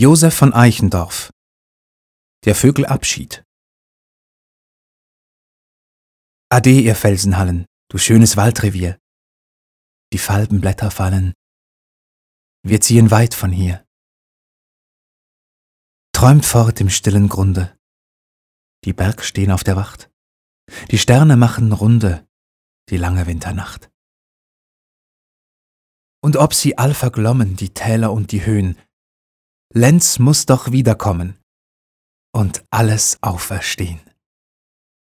Josef von Eichendorff Der Vögel Abschied Ade, ihr Felsenhallen, du schönes Waldrevier. Die Falbenblätter fallen. Wir ziehen weit von hier. Träumt fort im stillen Grunde. Die Berg stehen auf der Wacht. Die Sterne machen Runde, die lange Winternacht. Und ob sie all verglommen, die Täler und die Höhen, Lenz muss doch wiederkommen und alles auferstehen.